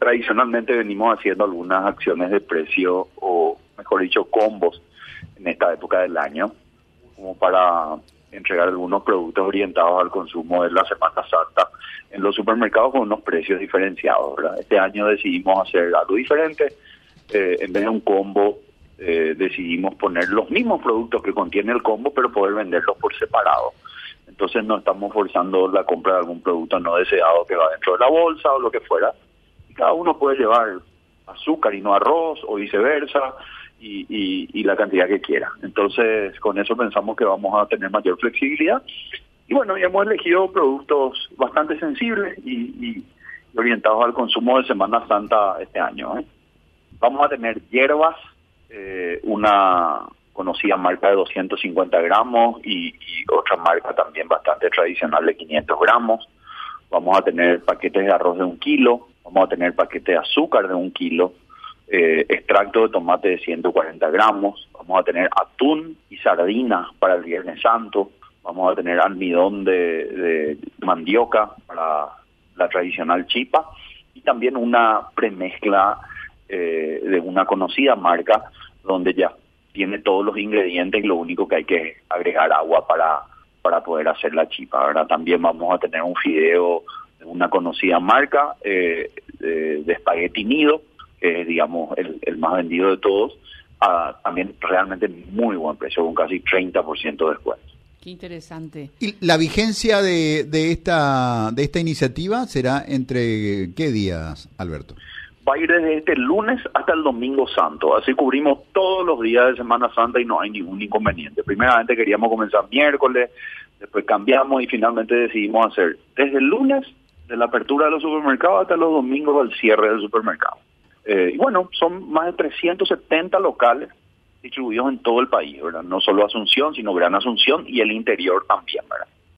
tradicionalmente venimos haciendo algunas acciones de precio o, mejor dicho, combos en esta época del año, como para entregar algunos productos orientados al consumo de la Semana Santa en los supermercados con unos precios diferenciados. Este año decidimos hacer algo diferente. Eh, en vez de un combo, eh, decidimos poner los mismos productos que contiene el combo, pero poder venderlos por separado. Entonces no estamos forzando la compra de algún producto no deseado que va dentro de la bolsa o lo que fuera. Y cada uno puede llevar azúcar y no arroz o viceversa y, la cantidad que quiera. Entonces, con eso pensamos que vamos a tener mayor flexibilidad. Y bueno, ya hemos elegido productos bastante sensibles y, orientados al consumo de Semana Santa este año. ¿eh? Vamos a tener hierbas, eh, una conocida marca de 250 gramos y, otra marca también bastante tradicional de 500 gramos. Vamos a tener paquetes de arroz de un kilo, vamos a tener paquetes de azúcar de un kilo, eh, extracto de tomate de 140 gramos, vamos a tener atún y sardina para el Viernes Santo, vamos a tener almidón de, mandioca para la tradicional chipa y también una premezcla eh, de una conocida marca donde ya tiene todos los ingredientes y lo único que hay que agregar agua para, para poder hacer la chipa. ¿verdad? También vamos a tener un fideo de una conocida marca eh, de, de espagueti nido que es, digamos, el, el más vendido de todos, a también realmente muy buen precio, con casi 30% de descuento. Qué interesante. ¿Y la vigencia de, de, esta, de esta iniciativa será entre qué días, Alberto? Va a ir desde este lunes hasta el domingo santo, así cubrimos todos los días de Semana Santa y no hay ningún inconveniente. Primeramente queríamos comenzar miércoles, después cambiamos y finalmente decidimos hacer desde el lunes de la apertura de los supermercados hasta los domingos del cierre del supermercado. Eh, y bueno, son más de 370 locales distribuidos en todo el país, ¿verdad? No solo Asunción, sino Gran Asunción y el interior también, ¿verdad?